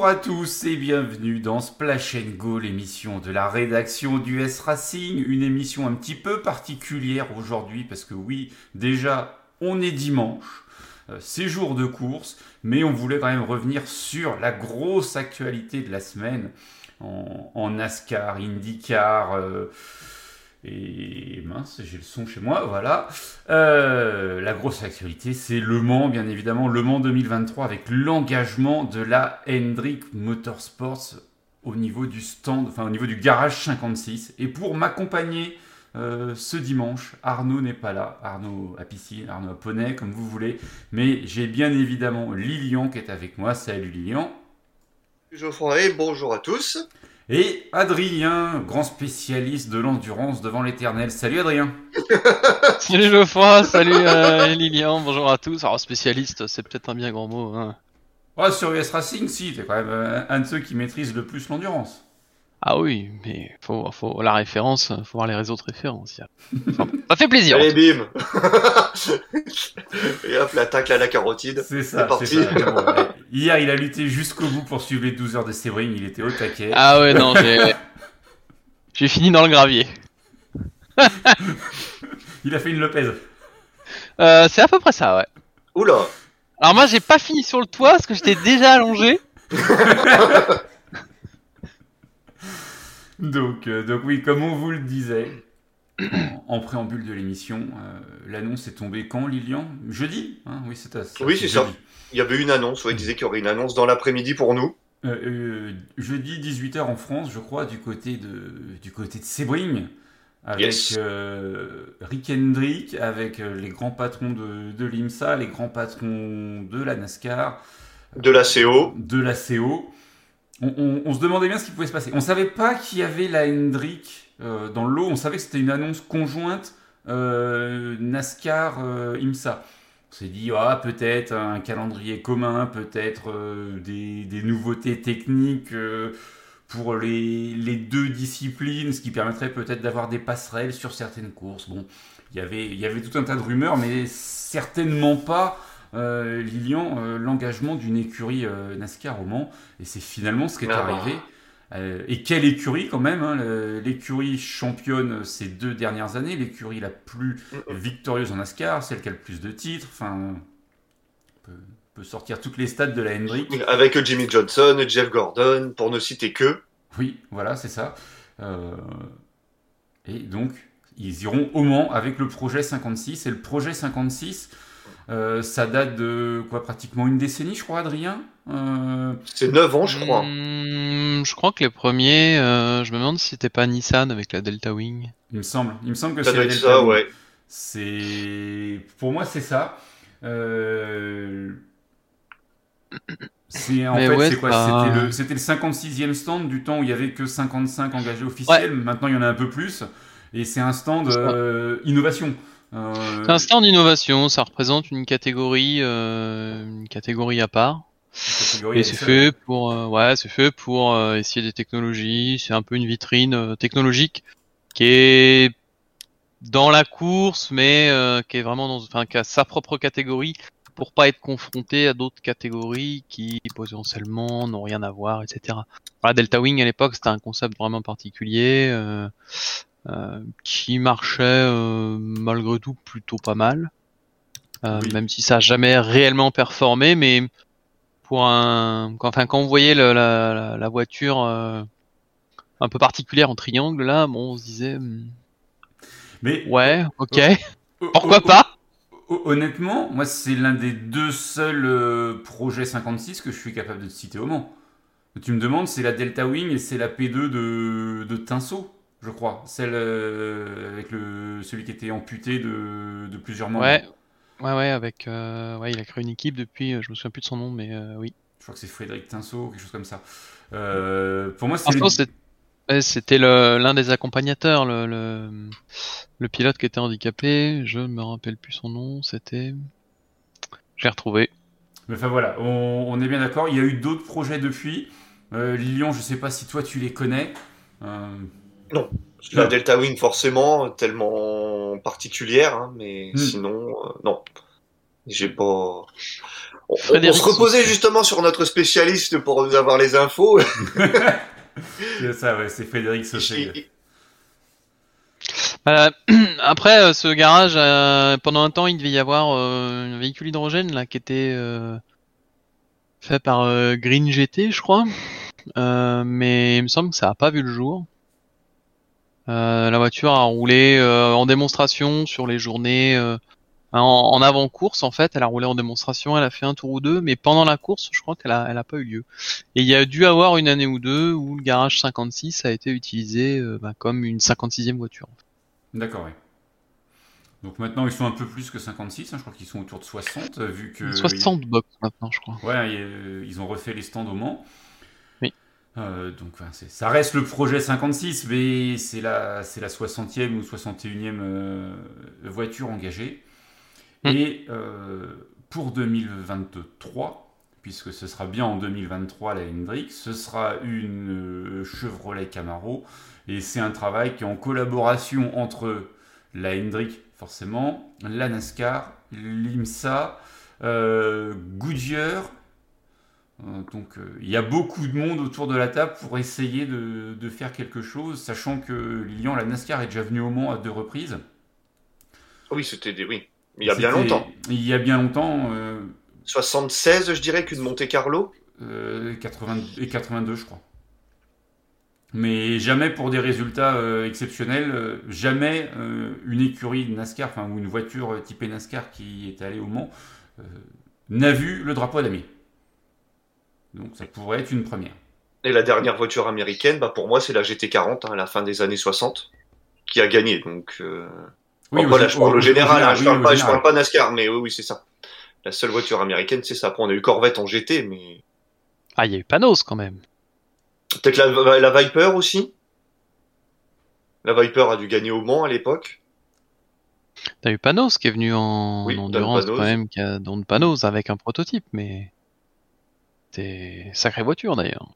Bonjour à tous et bienvenue dans Splash Go, l'émission de la rédaction du S Racing, une émission un petit peu particulière aujourd'hui parce que oui, déjà on est dimanche, euh, c'est jour de course, mais on voulait quand même revenir sur la grosse actualité de la semaine en, NASCAR, IndyCar. Euh, et mince, j'ai le son chez moi, voilà. Euh, la grosse actualité, c'est Le Mans, bien évidemment, Le Mans 2023 avec l'engagement de la Hendrick Motorsports au niveau du stand, enfin au niveau du garage 56. Et pour m'accompagner euh, ce dimanche, Arnaud n'est pas là, Arnaud à Arnaud à poney, comme vous voulez, mais j'ai bien évidemment Lilian qui est avec moi. Salut Lilian. Geoffroy, bonjour à tous. Et Adrien, grand spécialiste de l'endurance devant l'éternel. Salut Adrien. salut Geoffroy, salut euh, Lilian, bonjour à tous. Alors spécialiste, c'est peut-être un bien grand mot. Hein. sur US Racing, si, t'es quand même euh, un de ceux qui maîtrise le plus l'endurance. Ah oui, mais faut, faut la référence, faut voir les réseaux de référence. ça fait plaisir. Allez, bim Et hop, l'attaque à la carotide. C'est ça, c'est Hier, il a lutté jusqu'au bout pour suivre les 12 heures de Sebring, il était au taquet. Ah ouais, non, j'ai... j'ai fini dans le gravier. il a fait une Lopez. Euh, c'est à peu près ça, ouais. Oula Alors moi, j'ai pas fini sur le toit parce que j'étais déjà allongé. Donc, euh, donc oui, comme on vous le disait en, préambule de l'émission, euh, l'annonce est tombée quand, Lilian? Jeudi hein? Oui, c'est ça. Oui, c'est ça. Il y avait une annonce, il disait qu'il y aurait une annonce dans l'après-midi pour nous. Euh, jeudi 18h en France, je crois, du côté de, du côté de Sebring, avec Rick Hendrick, avec les grands patrons de, de l'IMSA, les grands patrons de la NASCAR. De la CO. De la CO on, se demandait bien ce qui pouvait se passer. On savait pas qu'il y avait la Hendrick euh, dans le lot. On savait que c'était une annonce conjointe euh, NASCAR euh, IMSA. On s'est dit ah peut-être un calendrier commun, peut-être des, nouveautés techniques pour les, deux disciplines, ce qui permettrait peut-être d'avoir des passerelles sur certaines courses. Bon, il y avait tout un tas de rumeurs, mais certainement pas euh, Lilian, euh, l'engagement d'une écurie euh, NASCAR au Mans, et c'est finalement ce qui est ah bah. arrivé. et quelle écurie quand même, hein, l'écurie championne ces deux dernières années, l'écurie la plus victorieuse en NASCAR, celle qui a le plus de titres, enfin, on peut, sortir toutes les stats de la Hendrick. Avec Jimmy Johnson, Jeff Gordon, pour ne citer que. Oui, voilà, c'est ça. et donc, ils iront au Mans avec le projet 56, et le projet 56 euh, ça date de quoi pratiquement une décennie, je crois, Adrien euh, C'est 9 ans, je crois. Hmm, je crois que les premiers, euh, je me demande si c'était pas Nissan avec la Delta Wing. Il me semble, il me semble que c'est la Delta ça, Ouais. C'est, pour moi, c'est ça. C'est en fait, c'est quoi C'était le, 56e stand du temps où il y avait que 55 engagés officiels. Maintenant, il y en a un peu plus. Et c'est un stand innovation. Euh, c'est un stand d'innovation, ça représente une catégorie, euh, une catégorie à part. et c'est fait pour, euh, ouais, c'est fait pour essayer des technologies. C'est un peu une vitrine technologique qui est dans la course, mais qui est vraiment dans, enfin, qui a sa propre catégorie pour pas être confronté à d'autres catégories qui potentiellement n'ont rien à voir, etc. La Delta Wing à l'époque c'était un concept vraiment particulier. Euh, euh, qui marchait euh, malgré tout plutôt pas mal. Euh, même si ça a jamais réellement performé, mais pour un, enfin quand on voyait la, la, voiture un peu particulière en triangle là, bon, on se disait, hmm, mais ouais, ok, pourquoi pas? Honnêtement, moi c'est l'un des deux seuls projets 56 que je suis capable de citer au Mans. Tu me demandes, c'est la Delta Wing et c'est la P2 de, de Tinso je crois. Celle euh, avec le, celui qui était amputé de, de plusieurs membres. Ouais, ouais, ouais, avec, euh, ouais, il a créé une équipe depuis, euh, je me souviens plus de son nom, mais oui. Je crois que c'est Frédéric Tinceau, quelque chose comme ça. pour moi, c'est. C'était l'un des accompagnateurs, le, le, le, pilote qui était handicapé. Je ne me rappelle plus son nom. C'était. J'ai retrouvé. Mais enfin voilà, on, on est bien d'accord. Il y a eu d'autres projets depuis. Lilian, je ne sais pas si toi tu les connais. Non. La Delta Wing, forcément, tellement particulière, hein, mais hmm. sinon, euh, non. J'ai pas. On, se reposait justement sur notre spécialiste pour nous avoir les infos. c'est ça, ouais, c'est Frédéric Sauchet. après, euh, ce garage, euh, pendant un temps, il devait y avoir euh, un véhicule hydrogène là qui était fait par Green GT, je crois. mais il me semble que ça a pas vu le jour. La voiture a roulé en démonstration sur les journées en, avant-course, en fait, elle a roulé en démonstration, elle a fait un tour ou deux, mais pendant la course, je crois qu'elle a, elle a pas eu lieu. Et il y a dû avoir une année ou deux où le garage 56 a été utilisé bah, comme une 56e voiture. D'accord, oui. Donc maintenant, ils sont un peu plus que 56, hein, je crois qu'ils sont autour de 60, euh, vu que... 60 box maintenant, je crois. Ouais, euh, ils ont refait les stands au Mans. Euh, donc ça reste le projet 56, mais c'est la, la 60e ou 61e voiture engagée. Hmm. Et pour 2023, puisque ce sera bien en 2023 la Hendrix, ce sera une Chevrolet Camaro et c'est un travail qui est en collaboration entre la Hendrick, forcément, la NASCAR, l'IMSA, euh, Goodyear. Euh, donc euh, il y a beaucoup de monde autour de la table pour essayer de, faire quelque chose, sachant que Lilian, la NASCAR est déjà venu au Mans à deux reprises. Oui, c'était des... oui. Il y a bien longtemps. Il y a bien longtemps. 76, je dirais, qu'une Monte Carlo. 80, et 82, je crois mais jamais pour des résultats euh, exceptionnels, euh, jamais euh, une écurie de NASCAR, enfin ou une voiture typée NASCAR qui est allée au Mans n'a vu le drapeau à damier. Donc ça pourrait être une première. Et la dernière voiture américaine, bah pour moi c'est la GT40 hein, à la fin des années 60 qui a gagné. Donc oui, voilà, je parle au, général, hein, je, parle pas, je parle pas NASCAR, mais oui, oui c'est ça. La seule voiture américaine, c'est ça. Après, on a eu Corvette en GT, mais. Ah, il y a eu Panos quand même. Peut-être la, Viper aussi La Viper a dû gagner au Mans à l'époque. T'as eu Panos qui est venu en, endurance quand même, qui a don de Panos avec un prototype, mais c'est sacrée voiture d'ailleurs.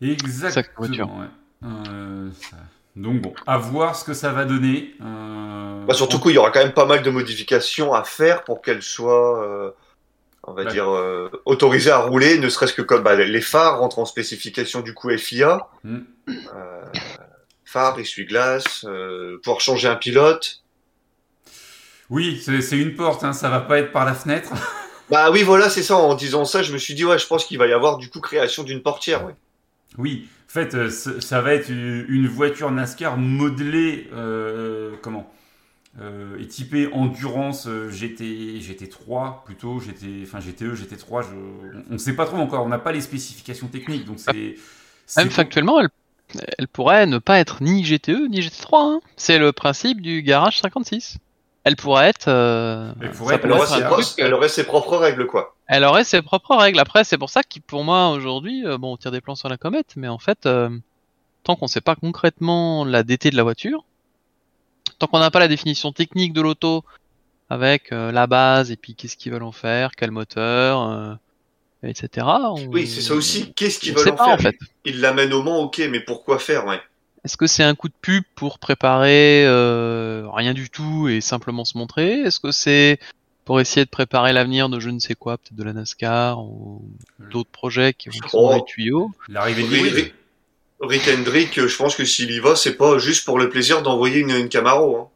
Exactement. Euh, donc bon, à voir ce que ça va donner. Euh, bah, surtout qu'il y aura quand même pas mal de modifications à faire pour qu'elle soit euh, on va dire, euh, autorisé à rouler, ne serait-ce que comme bah, les phares rentrent en spécification du coup FIA. Mm. Euh, phare, essuie-glace, euh, pouvoir changer un pilote. Oui, c'est une porte, hein, ça va pas être par la fenêtre. bah oui, voilà, c'est ça. En disant ça, je me suis dit, ouais, je pense qu'il va y avoir du coup création d'une portière. Oui, en fait, ça va être une voiture NASCAR modelée, comment? Euh, est typé endurance euh, GT, GT3 plutôt, GT, enfin GTE, GT3, on ne sait pas trop encore, on n'a pas les spécifications techniques, donc c'est... Même factuellement, elle, elle, pourrait ne pas être ni GTE ni GT3, hein. c'est le principe du garage 56. Elle pourrait être... Euh, elle, pourrait elle, aurait ses propres règles, quoi. Elle aurait ses propres règles, après c'est pour ça que pour moi aujourd'hui, bon on tire des plans sur la comète, mais en fait, tant qu'on ne sait pas concrètement la DT de la voiture, tant qu'on n'a pas la définition technique de l'auto avec euh, la base et puis qu'est-ce qu'ils veulent en faire, quel moteur, euh, etc. Oui, c'est ça aussi. Qu'est-ce qu'ils veulent en faire en fait. Ils l'amènent au Mans, ok, mais pourquoi faire, ouais. Est-ce que c'est un coup de pub pour préparer euh, rien du tout et simplement se montrer? Est-ce que c'est pour essayer de préparer l'avenir de je ne sais quoi, peut-être de la NASCAR ou d'autres projets qui vont oh. les tuyaux L'arrivée de Rick Hendrick, je pense que s'il y va, c'est pas juste pour le plaisir d'envoyer une, Camaro. Hein.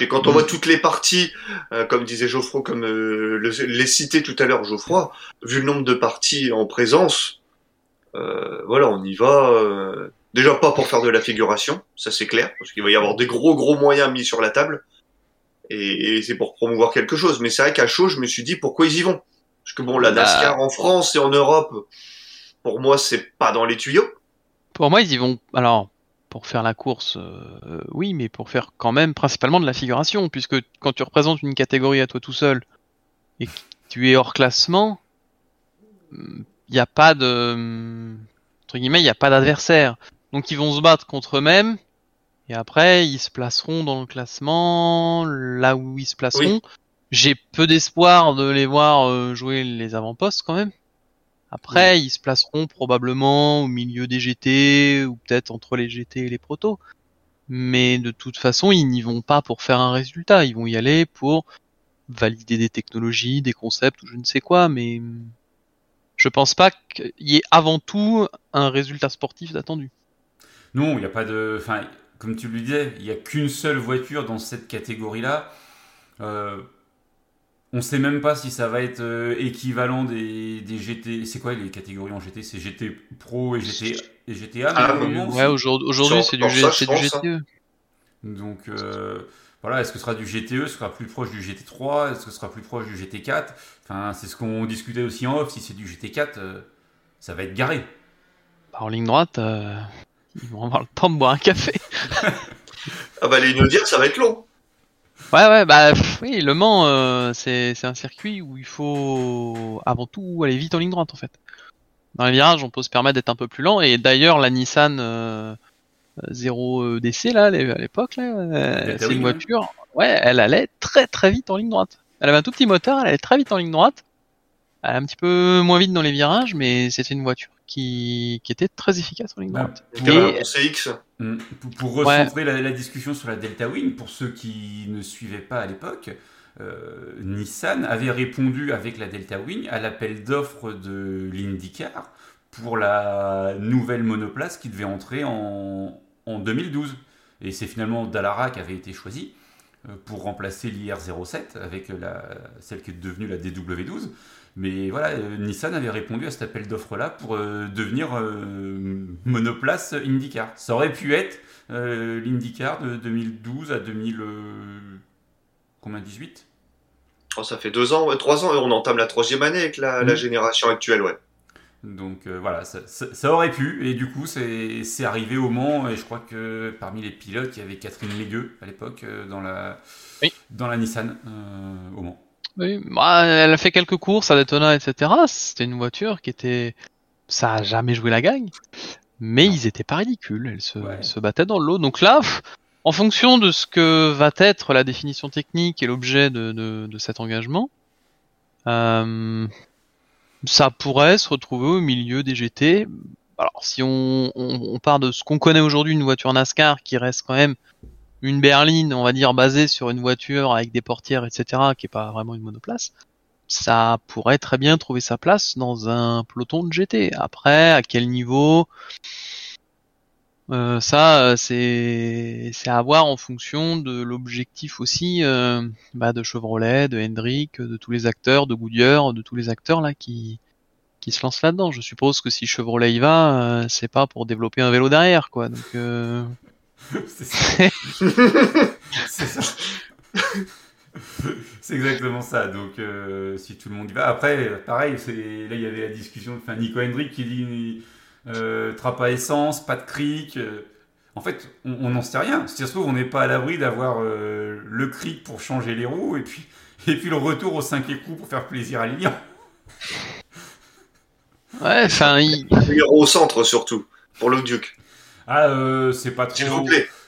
Et quand on voit toutes les parties, euh, comme disait Geoffroy, comme euh, les cités tout à l'heure Geoffroy, vu le nombre de parties en présence, euh, voilà, on y va. Déjà pas pour faire de la figuration, ça c'est clair, parce qu'il va y avoir des gros gros moyens mis sur la table, et, c'est pour promouvoir quelque chose. Mais c'est vrai qu'à chaud, je me suis dit pourquoi ils y vont, parce que bon, la bah. NASCAR en France et en Europe, pour moi, c'est pas dans les tuyaux. Pour moi, ils y vont. Alors, pour faire la course, euh, oui, mais pour faire quand même principalement de la figuration, puisque quand tu représentes une catégorie à toi tout seul et que tu es hors classement, il n'y a pas de. Entre guillemets, il n'y a pas d'adversaire. Donc ils vont se battre contre eux-mêmes, et après, ils se placeront dans le classement, là où ils se placeront. J'ai peu d'espoir de les voir euh, jouer les avant-postes quand même. Après, ils se placeront probablement au milieu des GT ou peut-être entre les GT et les protos. Mais de toute façon, ils n'y vont pas pour faire un résultat. Ils vont y aller pour valider des technologies, des concepts ou je ne sais quoi, mais je pense pas qu'il y ait avant tout un résultat sportif attendu. Non, il n'y a pas de. Enfin, comme tu le disais, il n'y a qu'une seule voiture dans cette catégorie-là. Euh, on ne sait même pas si ça va être euh, équivalent des, GT. C'est quoi les catégories en GT C'est GT Pro et, GT, et GTA ah, Ouais, aujourd'hui c'est du, GTE. Hein. Donc euh, voilà, est-ce que ce sera du GTE Est-ce que ce sera plus proche du GT3 Est-ce que ce sera plus proche du GT4 Enfin, c'est ce qu'on discutait aussi en off. Si c'est du GT4, ça va être garé. Bah, en ligne droite, ils vont avoir le temps de boire un café. ah bah les nous dire, ça va être long. Ouais, ouais, bah oui, Le Mans, euh, c'est un circuit où il faut avant tout aller vite en ligne droite en fait. Dans les virages, on peut se permettre d'être un peu plus lent. Et d'ailleurs, la Nissan 0 euh, DC là, à l'époque, là, c'est une voiture. Ouais, elle allait très très vite en ligne droite. Elle avait un tout petit moteur, elle allait très vite en ligne droite. Elle allait un petit peu moins vite dans les virages, mais c'était une voiture qui, était très efficace en ligne bah, droite. Mm. Pour, recentrer la, discussion sur la Delta Wing, pour ceux qui ne suivaient pas à l'époque, euh, Nissan avait répondu avec la Delta Wing à l'appel d'offres de l'IndyCar pour la nouvelle monoplace qui devait entrer en, en 2012. Et c'est finalement Dallara qui avait été choisi euh, pour remplacer l'IR07 avec la, celle qui est devenue la DW12. Mais voilà, euh, Nissan avait répondu à cet appel d'offres-là pour euh, devenir euh, monoplace IndyCar. Ça aurait pu être l'IndyCar de 2012 à 2000... combien 18 oh, Ça fait deux ans, trois ans, et on entame la troisième année avec la, mm. génération actuelle, ouais. Donc voilà, ça, aurait pu, et du coup c'est arrivé au Mans, et je crois que parmi les pilotes, il y avait Catherine Légueux à l'époque dans, la, dans la Nissan au Mans. Oui, bah, elle a fait quelques courses à Daytona, etc. C'était une voiture qui était. Ça a jamais joué la gagne. Mais ils étaient pas ridicules. Elle se, se battaient dans l'eau. Donc là, en fonction de ce que va être la définition technique et l'objet de, de, cet engagement, euh, ça pourrait se retrouver au milieu des GT. Alors, si on, on, on part de ce qu'on connaît aujourd'hui, une voiture NASCAR qui reste quand même une berline, on va dire, basée sur une voiture avec des portières, etc., qui est pas vraiment une monoplace, ça pourrait très bien trouver sa place dans un peloton de GT. Après, à quel niveau euh, ça, c'est c'est à voir en fonction de l'objectif aussi euh, bah, de Chevrolet, de Hendrick, de tous les acteurs, de Goodyear, de tous les acteurs là qui qui se lancent là-dedans. Je suppose que si Chevrolet y va, euh, c'est pas pour développer un vélo derrière, quoi. Donc c'est exactement ça. Donc, euh, si tout le monde y va. Après, pareil, là, il y avait la discussion. Enfin, Nico Hendrick qui dit euh, trappe à essence, pas de cric. Euh. En fait, on n'en sait rien. Si ça se trouve, on n'est pas à l'abri d'avoir le cric pour changer les roues et puis, et puis le retour au 5 écrous pour faire plaisir à Lilian. Ouais, enfin. Il... Au centre surtout, pour le Duke. Ah, euh, c'est pas trop.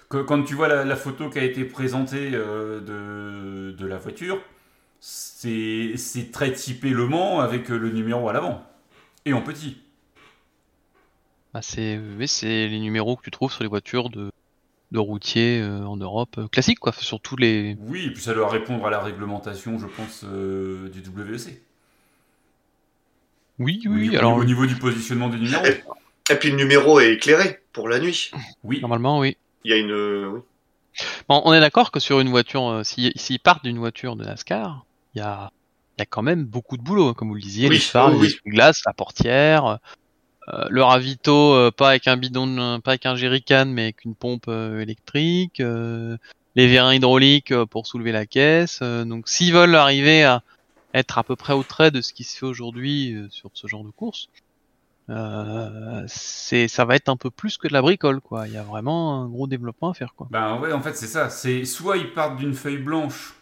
Quand tu vois la, photo qui a été présentée euh, de, de, la voiture, c'est très typé Le Mans avec le numéro à l'avant. Et en petit. Ah, c'est les numéros que tu trouves sur les voitures de, de routiers euh, en Europe classiques, quoi. Sur tous les. Oui, et puis ça doit répondre à la réglementation, je pense, du WEC. Oui, oui, alors. Au niveau du positionnement des numéros. Et puis le numéro est éclairé pour la nuit. Oui. Normalement, oui. Il y a une. Euh, bon, on est d'accord que sur une voiture, euh, s'ils partent d'une voiture de NASCAR, il y a, y a quand même beaucoup de boulot, hein, comme vous le disiez, les phares, les glaces, la portière, euh, le ravito, pas avec un bidon, pas avec un jerrycan, mais avec une pompe électrique, les vérins hydrauliques pour soulever la caisse. donc, s'ils veulent arriver à être à peu près au trait de ce qui se fait aujourd'hui sur ce genre de course, euh, c'est ça va être un peu plus que de la bricole quoi. Il y a vraiment un gros développement à faire quoi. Ouais, en fait c'est ça. C'est soit ils partent d'une feuille blanche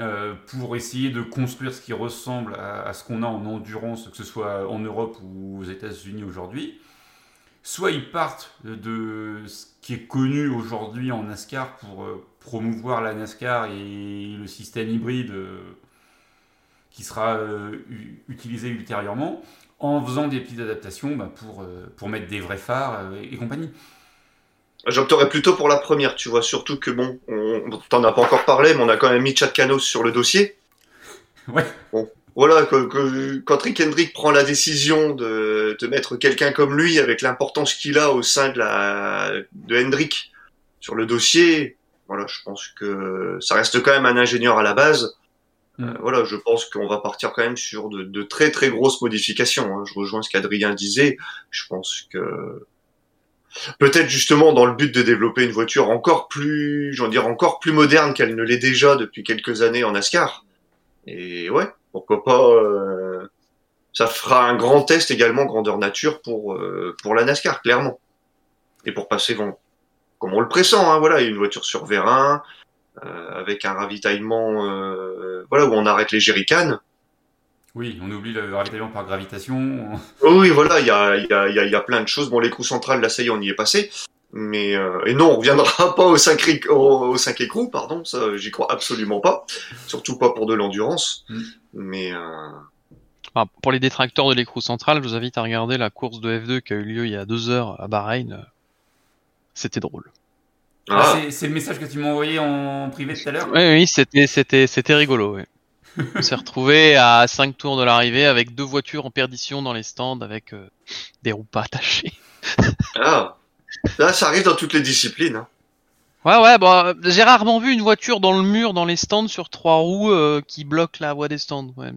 euh, pour essayer de construire ce qui ressemble à, ce qu'on a en endurance, que ce soit en Europe ou aux États-Unis aujourd'hui. Soit ils partent de ce qui est connu aujourd'hui en NASCAR pour euh, promouvoir la NASCAR et le système hybride qui sera utilisé ultérieurement en faisant des petites adaptations bah, pour, euh, pour mettre des vrais phares euh, et, compagnie. J'opterais plutôt pour la première, tu vois, surtout que bon, on t'en a pas encore parlé, mais on a quand même mis Chad Canos sur le dossier. Ouais. Bon, voilà, quand Rick Hendrick prend la décision de, de mettre quelqu'un comme lui, avec l'importance qu'il a au sein de la de Hendrick sur le dossier, voilà, je pense que ça reste quand même un ingénieur à la base. Mm. Euh, voilà, je pense qu'on va partir quand même sur de, de très très grosses modifications. Hein. Je rejoins ce qu'Adrien disait. Je pense que peut-être justement dans le but de développer une voiture encore plus, j'en dire encore plus moderne qu'elle ne l'est déjà depuis quelques années en NASCAR. Et ouais, pourquoi pas. Euh, ça fera un grand test également grandeur nature pour euh, pour la NASCAR clairement. Et pour passer bon, comme on le pressent, hein, voilà, une voiture sur vérin avec un ravitaillement, voilà, où on arrête les jerrycans. Oui, on oublie le ravitaillement par gravitation. Oui, voilà, il y a, y, a, y a plein de choses. Bon, l'écrou central, là, ça y est, on y est passé. Mais euh, et non, on reviendra pas au 5 au, 5 écrous, pardon, ça j'y crois absolument pas, surtout pas pour de l'endurance. Mm. Mais euh... pour les détracteurs de l'écrou central, je vous invite à regarder la course de F2 qui a eu lieu il y a deux heures à Bahreïn. C'était drôle. Ah. ah c'est le message que tu m'as envoyé en privé tout à l'heure. Oui, oui, c'était c'était c'était rigolo. Oui. on s'est retrouvé à 5 tours de l'arrivée avec deux voitures en perdition dans les stands avec euh, des roues pas attachées. ah, là ça arrive dans toutes les disciplines. Hein. Ouais, ouais, bah, j'ai rarement vu une voiture dans le mur, dans les stands, sur trois roues, euh, qui bloque la voie des stands. Ouais,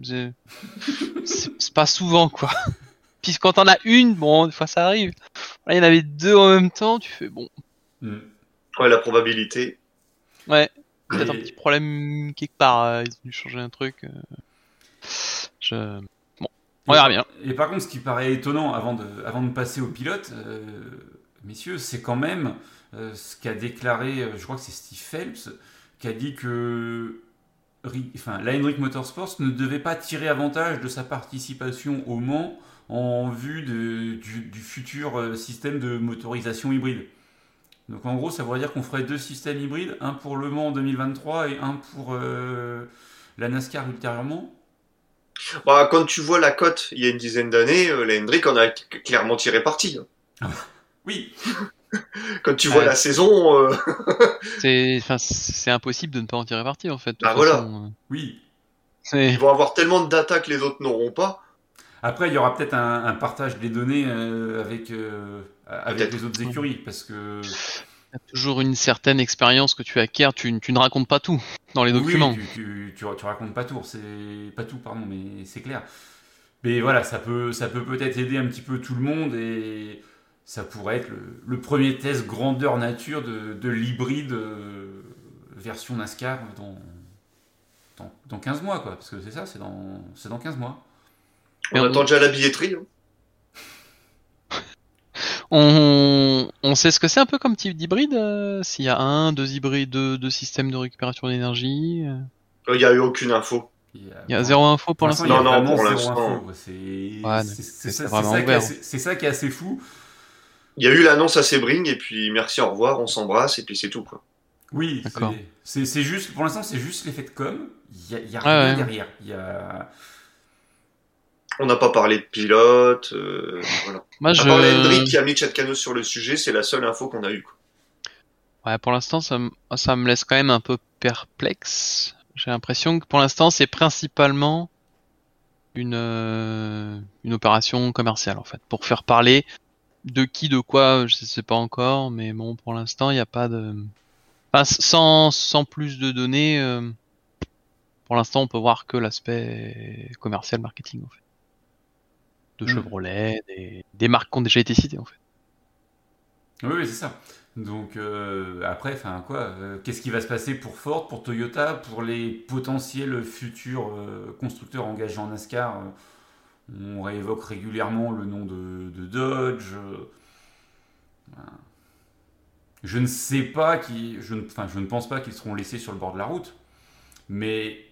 c'est pas souvent, quoi. Puis quand t'en as une, bon, des fois ça arrive. Là, il y en avait deux en même temps, tu fais bon. Hmm. Ouais, la probabilité. Ouais peut-être un petit problème quelque part. Euh, ils ont dû changer un truc. Euh. Je... Bon, on verra bien. Et par contre, ce qui paraît étonnant avant de, avant de passer au pilote, euh, messieurs, c'est quand même ce qu'a déclaré, je crois que c'est Steve Phelps, qui a dit que enfin, la Hendrick Motorsports ne devait pas tirer avantage de sa participation au Mans en vue de, du, du, futur système de motorisation hybride. Donc en gros, ça voudrait dire qu'on ferait deux systèmes hybrides, un pour Le Mans en 2023 et un pour euh, la NASCAR ultérieurement. Bah, quand tu vois la cote il y a une dizaine d'années, euh, la Hendrick en a clairement tiré parti. Hein. Ah, oui. quand tu vois la saison, euh, c'est impossible de ne pas en tirer parti en fait. Ah voilà. Oui. Ils vont avoir tellement de data que les autres n'auront pas. Après, il y aura peut-être un, partage des données avec avec les autres écuries parce que il y a toujours une certaine expérience que tu acquiers, tu, tu, ne racontes pas tout dans les documents. Oui, tu, tu, tu, racontes pas tout, c'est pas tout, pardon, mais c'est clair. Mais voilà, ça peut, ça peut peut-être aider un petit peu tout le monde et ça pourrait être le, premier test grandeur nature de, de l'hybride euh, version NASCAR dans, dans, dans, 15 mois, quoi. Parce que c'est ça, c'est dans, dans 15 mois. On attend déjà la billetterie. Hein. On, on sait ce que c'est un peu comme type d'hybride euh, S'il y a un, deux hybrides, deux, systèmes de récupération d'énergie euh? Il n'y a eu aucune info. Il y a zéro info pour l'instant. Non, non, pour l'instant. C'est ça, qui est assez fou. Il y a eu l'annonce à Sebring et puis merci, au revoir, on s'embrasse et puis c'est tout. Quoi. Oui, c'est juste, pour l'instant, c'est juste l'effet de com. Il n'y a, y a rien derrière. Il y a on n'a pas parlé de pilote. Euh, voilà. Moi, je... Hendrick qui a mis Chad Cano sur le sujet, c'est la seule info qu'on a eue. Ouais, pour l'instant, ça, ça me laisse quand même un peu perplexe. J'ai l'impression que pour l'instant, c'est principalement une, euh, une opération commerciale, en fait, pour faire parler de qui, de quoi, je sais pas encore, mais bon, pour l'instant, il n'y a pas de... Enfin, sans, sans plus de données, euh, pour l'instant, on peut voir que l'aspect commercial marketing, en fait de mm. Chevrolet, des, marques qui ont déjà été citées en fait. Oui, c'est ça. Donc euh, après, enfin quoi, euh, qu'est-ce qui va se passer pour Ford, pour Toyota, pour les potentiels futurs euh, constructeurs engagés en NASCAR On réévoque régulièrement le nom de, Dodge. Je ne sais pas qui, je ne, enfin, je ne pense pas qu'ils seront laissés sur le bord de la route, mais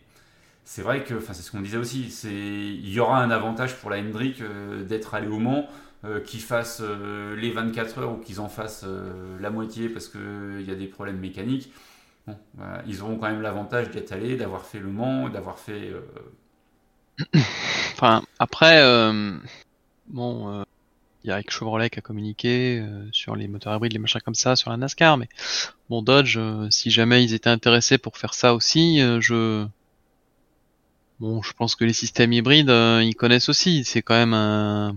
c'est vrai que, enfin, c'est ce qu'on disait aussi, il y aura un avantage pour la Hendrick euh, d'être allé au Mans, euh, qu'ils fassent euh, les 24 heures ou qu'ils en fassent la moitié parce qu'il y a des problèmes mécaniques. ils auront quand même l'avantage d'être allés, d'avoir fait le Mans, d'avoir fait. enfin, après, bon, il y a avec Chevrolet qui a communiqué sur les moteurs hybrides, les machins comme ça, sur la NASCAR. Mais bon, Dodge, si jamais ils étaient intéressés pour faire ça aussi, je bon, je pense que les systèmes hybrides, ils connaissent aussi. C'est quand même un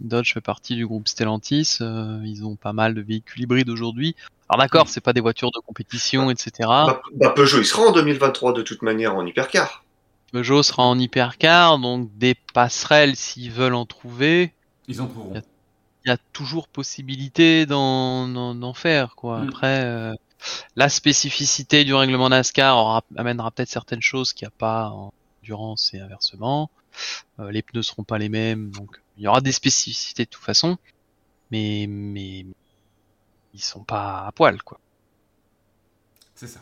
Dodge fait partie du groupe Stellantis. ils ont pas mal de véhicules hybrides aujourd'hui. Alors d'accord, c'est pas des voitures de compétition, etc. Bah, bah, Peugeot, il sera en 2023 de toute manière en hypercar. Peugeot sera en hypercar, donc des passerelles s'ils veulent en trouver. Ils en trouveront. Il y, a toujours possibilité d'en faire, quoi. Mm. Après, euh, la spécificité du règlement NASCAR amènera peut-être certaines choses qu'il n'y a pas en et inversement. Euh, les pneus seront pas les mêmes, donc il y aura des spécificités de toute façon. Mais, mais ils sont pas à poil, quoi. C'est ça.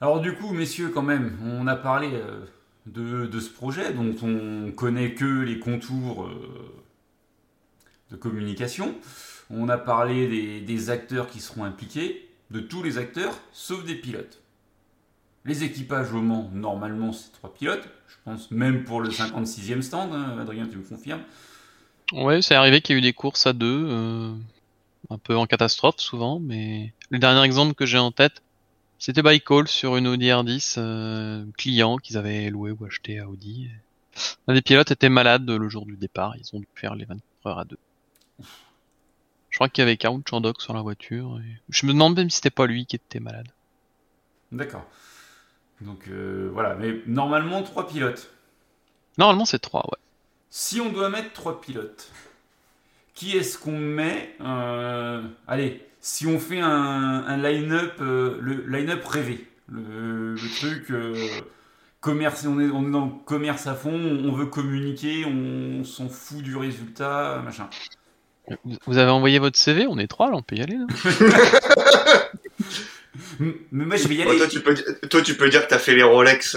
Alors du coup, messieurs, quand même, on a parlé euh, de, ce projet dont on connaît que les contours euh, de communication. On a parlé des, acteurs qui seront impliqués, de tous les acteurs, sauf des pilotes. Les équipages au Mans, normalement, c'est trois pilotes. Je pense même pour le 56e stand, hein, Adrien, tu me confirmes Ouais, c'est arrivé qu'il y ait eu des courses à deux. Euh, un peu en catastrophe souvent, mais le dernier exemple que j'ai en tête, c'était by call sur une Audi R10 euh, client qu'ils avaient loué ou acheté à Audi. Un des pilotes était malade le jour du départ, ils ont dû faire les 24 heures à deux. Je crois qu'il y avait Count Chandok sur la voiture. Je me demande même si c'était pas lui qui était malade. D'accord. Donc euh, voilà, mais normalement trois pilotes. Normalement c'est trois, ouais. Si on doit mettre trois pilotes, qui est-ce qu'on met euh, Allez, si on fait un, line-up, euh, le line-up rêvé, le, truc euh, commerce, on est, on est dans le commerce à fond, on veut communiquer, on, s'en fout du résultat, machin. Vous avez envoyé votre CV, on est trois là, on peut y aller. Là. Mais moi je vais y aller. toi, tu peux, toi, tu peux dire que tu as fait les Rolex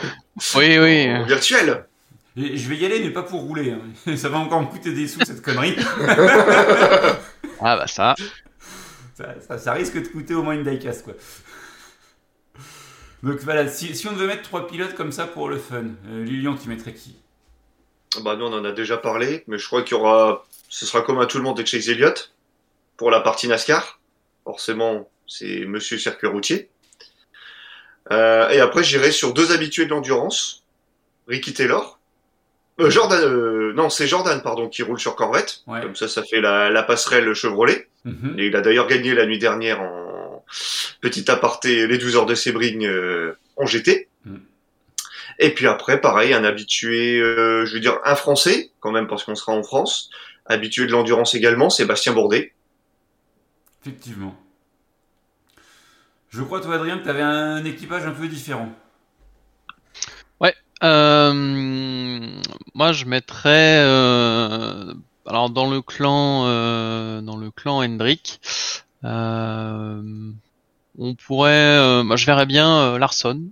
oui, oui. virtuels je vais y aller, mais pas pour rouler. Hein. Ça va encore me coûter des sous, cette connerie. ah bah ça. Ça, risque de coûter au moins une diecast, quoi. Donc voilà, si, on devait mettre trois pilotes comme ça pour le fun, euh, Lilian, tu mettrais qui? Bah nous on en a déjà parlé, mais je crois qu'il y aura, ce sera comme à tout le monde de Chase Elliott pour la partie NASCAR. Forcément, c'est Monsieur Circuit routier. Euh, et après, j'irai sur deux habitués de l'endurance, Ricky Taylor euh, Jordan, euh, non, c'est Jordan, pardon, qui roule sur Corvette. Comme ça, ça fait la, passerelle Chevrolet. Mhm. Et il a d'ailleurs gagné la nuit dernière en petit aparté les 12 heures de Sebring en GT. Mhm. Et puis après, pareil, un habitué, je veux dire un Français, quand même, parce qu'on sera en France, habitué de l'endurance également, Sébastien Bourdet. Effectivement. Je crois, toi, Adrien, que tu avais un équipage un peu différent. Euh, moi, je mettrais euh, alors dans le clan euh, dans le clan Hendrik, on pourrait, bah, je verrais bien Larson,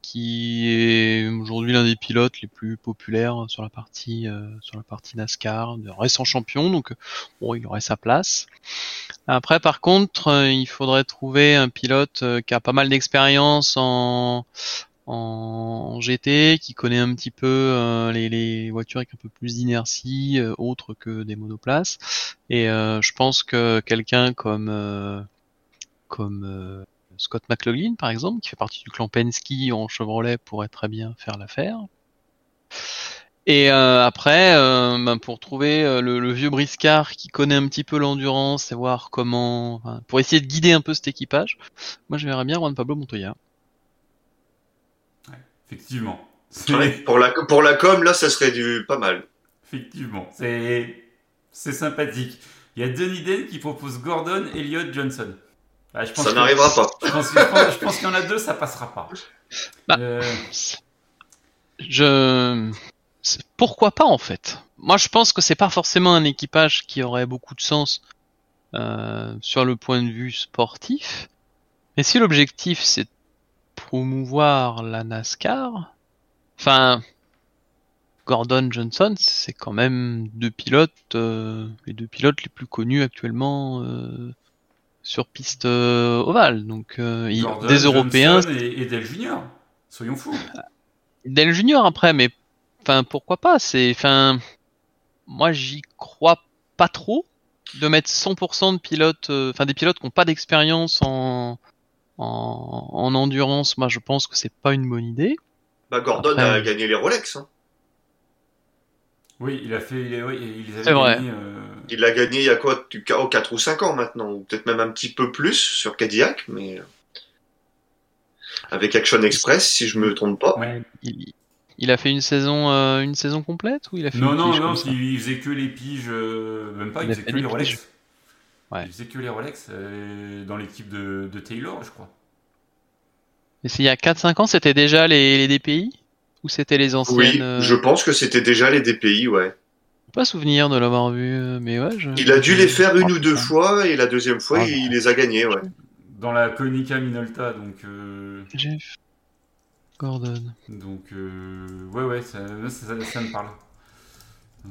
qui est aujourd'hui l'un des pilotes les plus populaires sur la partie sur la partie NASCAR, de récent champion, donc bon, il aurait sa place. Après, par contre, il faudrait trouver un pilote qui a pas mal d'expérience en en GT, qui connaît un petit peu euh, les, voitures avec un peu plus d'inertie, euh, autre que des monoplaces. Et euh, je pense que quelqu'un comme comme Scott McLaughlin, par exemple, qui fait partie du clan Penske en Chevrolet, pourrait très bien faire l'affaire. Et après, ben, pour trouver le, vieux briscard qui connaît un petit peu l'endurance et voir comment, pour essayer de guider un peu cet équipage, moi je verrais bien Juan Pablo Montoya. Effectivement. pour, la, pour la com, là, ça serait du pas mal. Effectivement, c'est c'est sympathique. Il y a Denis Den qui propose Gordon, Elliott, Johnson. Ah, je pense ça n'arrivera pas. Je pense, qu'il y en a deux, ça passera pas. Bah, euh, Je pourquoi pas en fait? Moi, je pense que c'est pas forcément un équipage qui aurait beaucoup de sens euh, sur le point de vue sportif. Mais si l'objectif c'est promouvoir la NASCAR. Enfin, Gordon Johnson, c'est quand même deux pilotes, euh, les deux pilotes les plus connus actuellement euh, sur piste euh, ovale. Donc des Européens et, Del Junior, soyons fous. Del Junior après, mais enfin pourquoi pas? C'est enfin moi j'y crois pas trop de mettre 100% de pilotes, euh, enfin des pilotes qui n'ont pas d'expérience en, en, endurance. Moi, je pense que c'est pas une bonne idée. Bah, Gordon a gagné les Rolex. Hein. Oui, il a fait. Il, il C'est vrai. Euh, il a gagné il y a quoi 4 ou 5 ans maintenant, ou peut-être même un petit peu plus sur Cadillac, mais euh, avec Action Express, si je me trompe pas. Ouais, il, a fait une saison, euh, une saison complète ou il a fait Non, non, non, il faisait que les piges, même pas, il, faisait que les Rolex. Ouais. Il faisait que les Rolex dans l'équipe de, de, Taylor, je crois. Et il y a 4-5 ans, c'était déjà les, les DPI ou c'était les anciennes Oui, euh, je pense que c'était déjà les DPI, ouais. Pas souvenir de l'avoir vu, euh, mais ouais. Il a dû les faire une ou deux fois et la deuxième fois, ah, il les a gagnés, ouais. Dans la Konica Minolta, donc. Euh... Jeff Gordon. Donc, euh... ouais, ouais, ça, ça, me parle. Euh...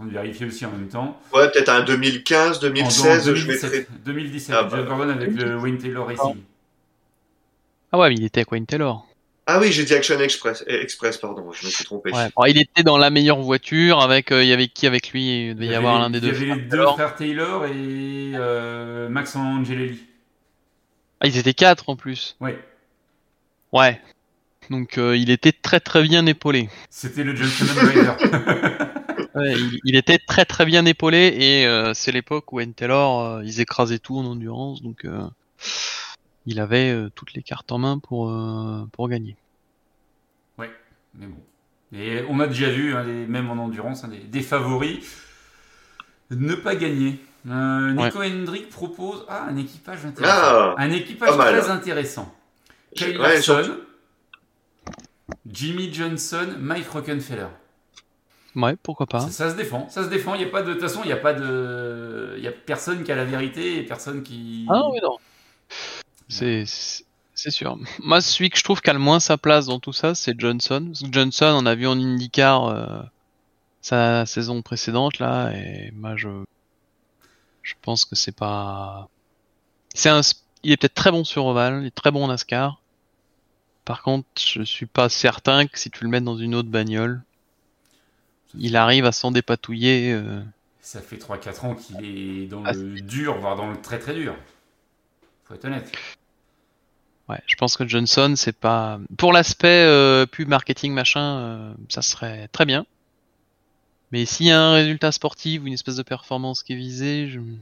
On vérifier aussi en même temps. Ouais, peut-être un 2015, 2016, 2017, je mettrais. 2017, ah, Jeff Gordon avec le Wayne Taylor Racing. Ah ouais, mais il était avec Wayne Taylor. Ah oui, j'ai dit Action Express, eh, Express, pardon, je me suis trompé. il était dans la meilleure voiture avec, euh, il y avait qui avec lui? Il devait y, avoir l'un des deux. Il y avait les deux frères Taylor et euh, Max Angelelli. Ah, ils étaient quatre en plus. Oui. Ouais. Donc euh, il était très très bien épaulé. C'était le Gentleman Rider. ouais, il, était très très bien épaulé et c'est l'époque où N Taylor ils écrasaient tout en endurance donc il avait euh, toutes les cartes en main pour, euh, pour gagner. Ouais, mais bon. Et on a déjà vu, hein, même en endurance, hein, des, favoris ne pas gagner. Euh, Nico Hendrick propose ah, un équipage intéressant. Ah, un équipage très intéressant. Kyle Larson, Jimmy Johnson, Mike Rockenfeller. Ouais, pourquoi pas. Ça, se défend, ça se défend. Il y a pas de, de toute façon, il n'y a pas de, il y a personne qui a la vérité et personne qui. Ah oui non. C'est sûr. Moi, celui que je trouve qui a le moins sa place dans tout ça, c'est Johnson. Johnson, on a vu en IndyCar euh, sa saison précédente là, et moi je je pense que c'est pas. C'est un. Il est peut-être très bon sur Oval, il est très bon en NASCAR. Par contre, je suis pas certain que si tu le mets dans une autre bagnole, il arrive à s'en dépatouiller. Euh. Ça fait 3-4 ans qu'il est dans ah, le dur, voire dans le très très dur. Faut être honnête. Ouais, je pense que Johnson, c'est pas. Pour l'aspect euh, plus marketing machin, euh, ça serait très bien. Mais s'il y a un résultat sportif ou une espèce de performance qui est visée, je suis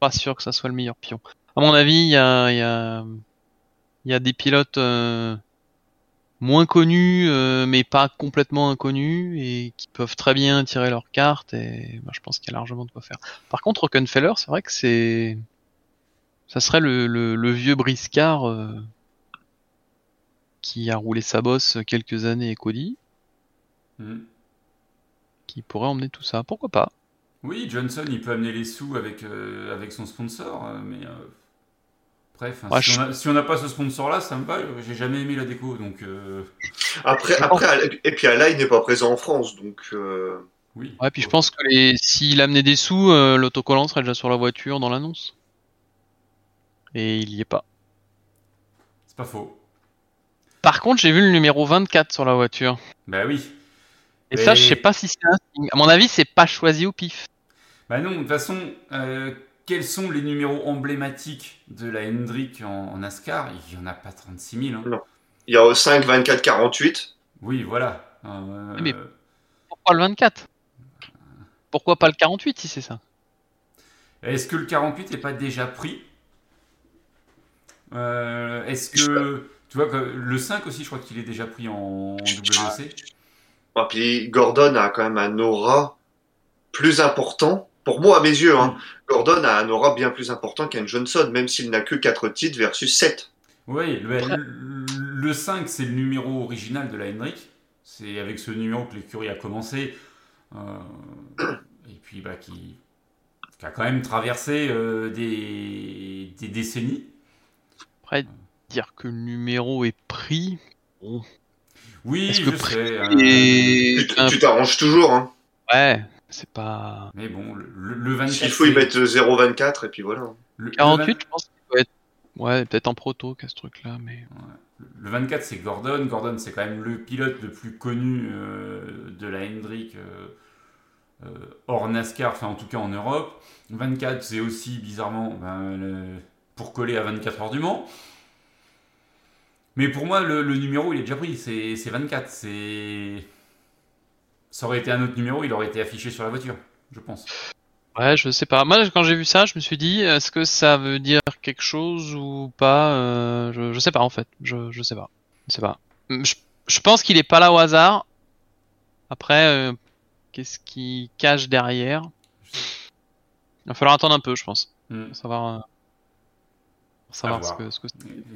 pas sûr que ça soit le meilleur pion. À mon avis, il y a, y, a, y a des pilotes euh, moins connus, mais pas complètement inconnus, et qui peuvent très bien tirer leur carte, et bah, je pense qu'il y a largement de quoi faire. Par contre, Rockenfeller, c'est vrai que c'est ça serait le, le, vieux briscard euh, qui a roulé sa bosse quelques années et Cody. Hmm. Qui pourrait emmener tout ça. Pourquoi pas? Oui, Johnson, il peut amener les sous avec, euh, avec son sponsor, euh, mais. Bref, si, on n'a pas ce sponsor-là, ça me va. J'ai jamais aimé la déco, donc. Après, après, et puis Alain n'est pas présent en France, donc. Oui. Ouais, puis je pense que les... s'il amenait des sous, l'autocollant serait déjà sur la voiture dans l'annonce et il y est pas. C'est pas faux. Par contre, j'ai vu le numéro 24 sur la voiture. Bah oui. Et ça, je sais pas si c'est un signe. À mon avis, c'est pas choisi au pif. Bah non, de toute façon, euh, quels sont les numéros emblématiques de la Hendrick en, NASCAR? Il y en a pas 36 000. Hein. Non. Il y a 5, 24, 48. Oui, voilà. Euh, Mais pourquoi le 24 Pourquoi pas le 48 si c'est ça? Est-ce que le 48 n'est pas déjà pris? Euh, est-ce que. Tu vois, le 5 aussi, je crois qu'il est déjà pris en WC. Ah, puis Gordon a quand même un aura plus important. Pour moi, à mes yeux, hein, Gordon a un aura bien plus important qu'un Johnson, même s'il n'a que 4 titres versus 7. Oui, le, 5, c'est le numéro original de la Hendrick. C'est avec ce numéro que l'écurie a commencé. Euh, et puis, bah, qui, a quand même traversé euh, des, des décennies. Après, dire que le numéro est pris, Oui, je sais. Hein. Tu t'arranges toujours, hein. Ouais, c'est pas. Mais bon, le, 24. Il faut y mettre 0,24 et puis voilà. Le 48, je pense qu'il doit être. Ouais, peut-être en proto qu'à ce truc-là, mais. Le 24, c'est Gordon. Gordon, c'est quand même le pilote le plus connu euh, de la Hendrick. Euh, hors NASCAR, enfin en tout cas en Europe. 24, c'est aussi bizarrement ben, pour coller à 24 heures du Mans. Mais pour moi, le, numéro, il est déjà pris. C'est 24. C'est... Ça aurait été un autre numéro, il aurait été affiché sur la voiture, je pense. Ouais, je sais pas. Moi, quand j'ai vu ça, je me suis dit, est-ce que ça veut dire quelque chose ou pas euh, je, je, sais pas en fait. Je, je sais pas. Je sais pas. Je, pense qu'il est pas là au hasard. Après, euh, qu'est-ce qui cache derrière? Il va falloir attendre un peu, je pense. Pour savoir. Euh, pour savoir ce que, ce que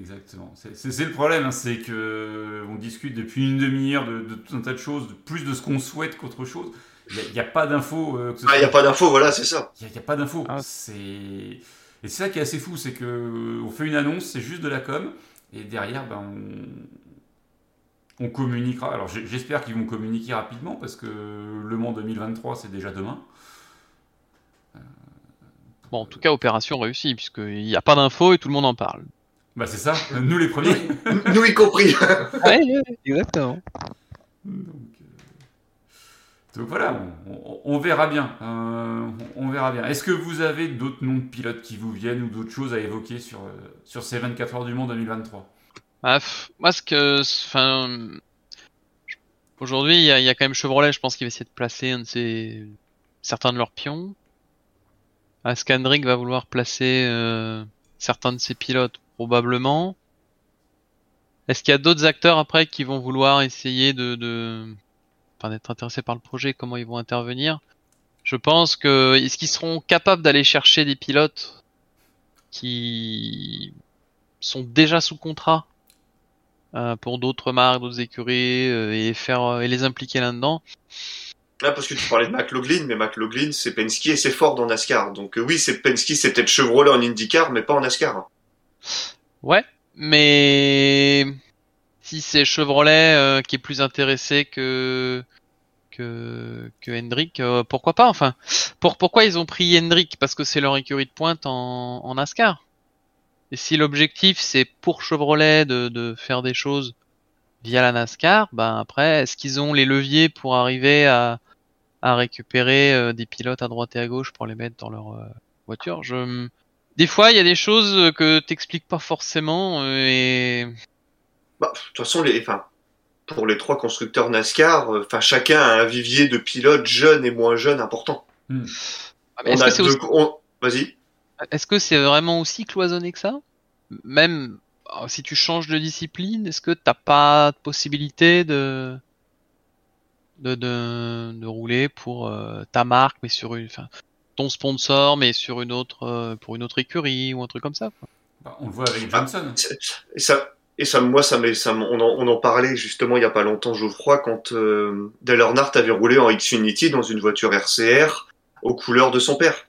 Exactement. C'est le problème, hein, c'est que on discute depuis une demi-heure de, de, tout un tas de choses, de plus de ce qu'on souhaite qu'autre chose. Il n'y a, pas d'infos. Euh, ah, il n'y a pas d'infos, voilà, c'est ça. Il n'y a, pas d'infos. Ah. C'est... Et c'est ça qui est assez fou, c'est que on fait une annonce, c'est juste de la com, et derrière, ben, on, on communiquera. Alors j'espère qu'ils vont communiquer rapidement, parce que Le Mans 2023, c'est déjà demain. Bon, en tout cas, opération réussie, puisqu'il n'y a pas d'infos et tout le monde en parle. Bah c'est ça, nous les premiers. nous y compris. ouais, exactement. Donc voilà, on, verra bien. Euh, on verra bien. Est-ce que vous avez d'autres noms de pilotes qui vous viennent ou d'autres choses à évoquer sur, euh, sur ces 24 heures du monde 2023 ah, Moi, ce que. Enfin. Aujourd'hui, il y, a quand même Chevrolet, je pense qu'il va essayer de placer un de ses, certains de leurs pions. Askandrick va vouloir placer euh, certains de ses pilotes, probablement. Est-ce qu'il y a d'autres acteurs après qui vont vouloir essayer de, d'être intéressés par le projet, comment ils vont intervenir? Je pense que est-ce qu'ils seront capables d'aller chercher des pilotes qui sont déjà sous contrat euh, pour d'autres marques, d'autres écuries euh, et faire et les impliquer là-dedans? Ah, parce que tu parlais de McLaughlin, mais McLaughlin c'est Penske et c'est fort dans NASCAR. Donc euh, oui, c'est Penske, c'est peut-être Chevrolet en IndyCar, mais pas en NASCAR. Ouais, mais si c'est Chevrolet euh, qui est plus intéressé que que, que Hendrick, euh, pourquoi pas Enfin, pour, pourquoi ils ont pris Hendrick? Parce que c'est leur écurie de pointe en, en NASCAR. Et si l'objectif c'est pour Chevrolet de, de, faire des choses via la NASCAR, ben après, est-ce qu'ils ont les leviers pour arriver à, à récupérer euh, des pilotes à droite et à gauche pour les mettre dans leur voiture Je des fois, il y a des choses que t'expliques pas forcément et bah, de toute façon, les, enfin, pour les trois constructeurs NASCAR, euh, enfin, chacun a un vivier de pilotes jeunes et moins jeunes important. Hmm. Ah, vas-y. Est-ce que c'est vraiment aussi cloisonné que ça? Même oh, si tu changes de discipline, est-ce que t'as pas de possibilité de de, de, rouler pour euh, ta marque, mais sur une, ton sponsor, mais sur une autre, euh, pour une autre écurie ou un truc comme ça. Bah, on le voit avec Johnson. ça, et ça, moi, ça, ça on, en, on en parlait justement il y a pas longtemps, Geoffroy, quand euh, Dale Earnhardt avait roulé en Xfinity dans une voiture RCR aux couleurs de son père.